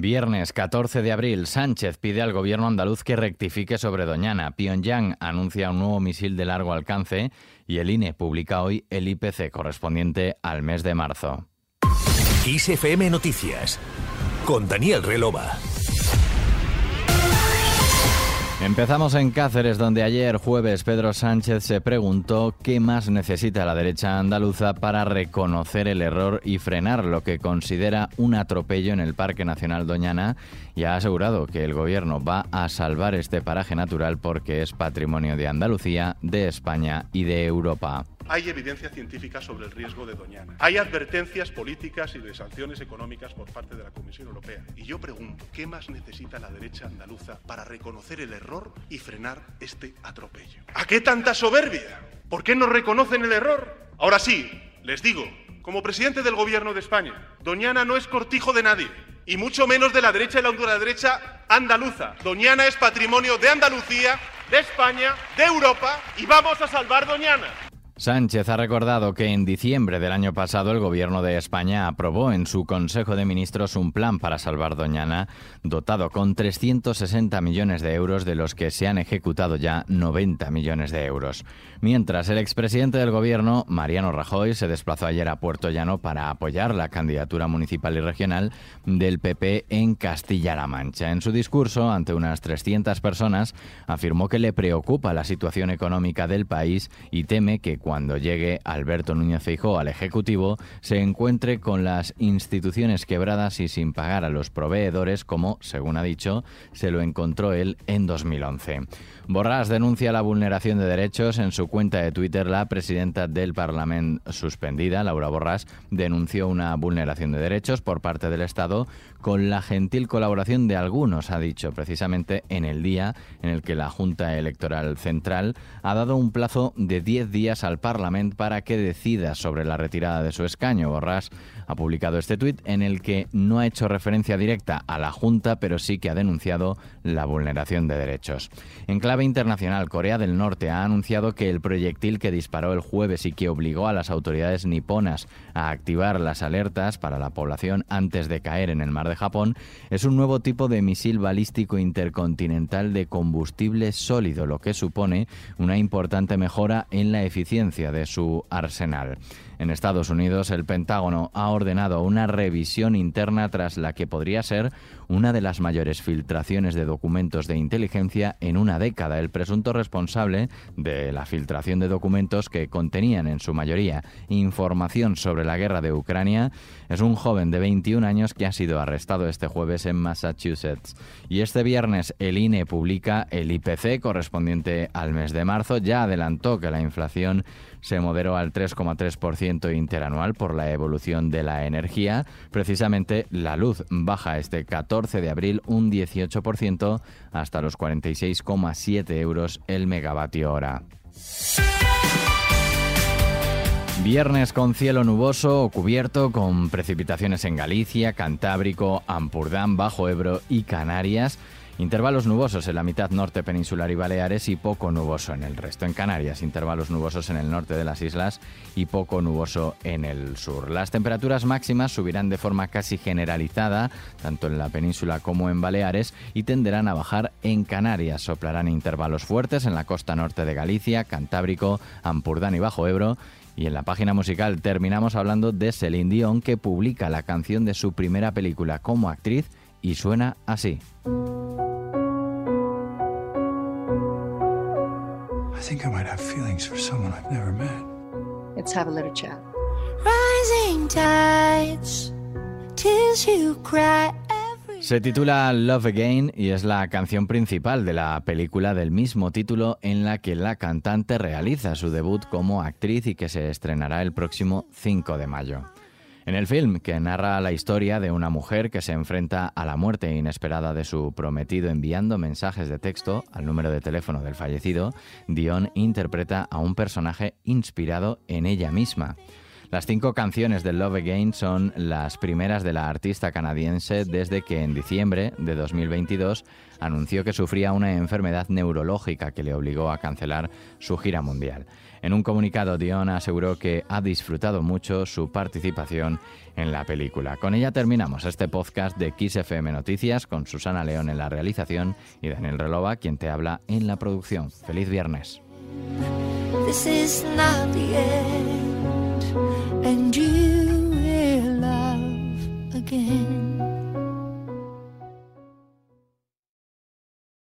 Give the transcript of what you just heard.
Viernes 14 de abril, Sánchez pide al gobierno andaluz que rectifique sobre Doñana. Pyongyang anuncia un nuevo misil de largo alcance y el INE publica hoy el IPC correspondiente al mes de marzo. ISFM Noticias con Daniel Relova. Empezamos en Cáceres, donde ayer jueves Pedro Sánchez se preguntó qué más necesita la derecha andaluza para reconocer el error y frenar lo que considera un atropello en el Parque Nacional Doñana y ha asegurado que el gobierno va a salvar este paraje natural porque es patrimonio de Andalucía, de España y de Europa hay evidencia científica sobre el riesgo de Doñana. Hay advertencias políticas y de sanciones económicas por parte de la Comisión Europea. Y yo pregunto, ¿qué más necesita la derecha andaluza para reconocer el error y frenar este atropello? ¿A qué tanta soberbia? ¿Por qué no reconocen el error? Ahora sí, les digo, como presidente del Gobierno de España, Doñana no es cortijo de nadie, y mucho menos de la derecha y la ultraderecha andaluza. Doñana es patrimonio de Andalucía, de España, de Europa, y vamos a salvar Doñana. Sánchez ha recordado que en diciembre del año pasado el Gobierno de España aprobó en su Consejo de Ministros un plan para salvar Doñana, dotado con 360 millones de euros, de los que se han ejecutado ya 90 millones de euros. Mientras el expresidente del Gobierno, Mariano Rajoy, se desplazó ayer a Puerto Llano para apoyar la candidatura municipal y regional del PP en Castilla-La Mancha. En su discurso, ante unas 300 personas, afirmó que le preocupa la situación económica del país y teme que llegue Alberto Núñez Feijóo al Ejecutivo, se encuentre con las instituciones quebradas y sin pagar a los proveedores, como, según ha dicho, se lo encontró él en 2011. Borrás denuncia la vulneración de derechos. En su cuenta de Twitter, la presidenta del Parlamento suspendida, Laura Borrás, denunció una vulneración de derechos por parte del Estado con la gentil colaboración de algunos, ha dicho, precisamente en el día en el que la Junta Electoral Central ha dado un plazo de 10 días al Parlamento para que decida sobre la retirada de su escaño. Borrás ha publicado este tuit en el que no ha hecho referencia directa a la Junta, pero sí que ha denunciado la vulneración de derechos. En clave internacional, Corea del Norte ha anunciado que el proyectil que disparó el jueves y que obligó a las autoridades niponas a activar las alertas para la población antes de caer en el mar de Japón es un nuevo tipo de misil balístico intercontinental de combustible sólido, lo que supone una importante mejora en la eficiencia de su arsenal. En Estados Unidos, el Pentágono ha ordenado una revisión interna tras la que podría ser una de las mayores filtraciones de documentos de inteligencia en una década. El presunto responsable de la filtración de documentos que contenían en su mayoría información sobre la guerra de Ucrania es un joven de 21 años que ha sido arrestado este jueves en Massachusetts. Y este viernes el INE publica el IPC correspondiente al mes de marzo. Ya adelantó que la inflación se moderó al 3,3% interanual por la evolución de la energía. Precisamente la luz baja este 14 de abril un 18% hasta los 46,7 euros el megavatio hora. Viernes con cielo nuboso o cubierto con precipitaciones en Galicia, Cantábrico, Ampurdán, Bajo Ebro y Canarias. Intervalos nubosos en la mitad norte peninsular y Baleares y poco nuboso en el resto. En Canarias, intervalos nubosos en el norte de las islas y poco nuboso en el sur. Las temperaturas máximas subirán de forma casi generalizada, tanto en la península como en Baleares, y tenderán a bajar en Canarias. Soplarán intervalos fuertes en la costa norte de Galicia, Cantábrico, Ampurdán y Bajo Ebro. Y en la página musical terminamos hablando de Celine Dion, que publica la canción de su primera película como actriz y suena así. Think I might have feelings for someone I've never met. Let's have a little chat. Rising tides, tears you cry. Se titula Love Again y es la canción principal de la película del mismo título en la que la cantante realiza su debut como actriz y que se estrenará el próximo 5 de mayo. En el film, que narra la historia de una mujer que se enfrenta a la muerte inesperada de su prometido enviando mensajes de texto al número de teléfono del fallecido, Dion interpreta a un personaje inspirado en ella misma. Las cinco canciones de Love Again son las primeras de la artista canadiense desde que en diciembre de 2022 anunció que sufría una enfermedad neurológica que le obligó a cancelar su gira mundial. En un comunicado, Dion aseguró que ha disfrutado mucho su participación en la película. Con ella terminamos este podcast de FM Noticias con Susana León en la realización y Daniel Relova, quien te habla en la producción. Feliz viernes.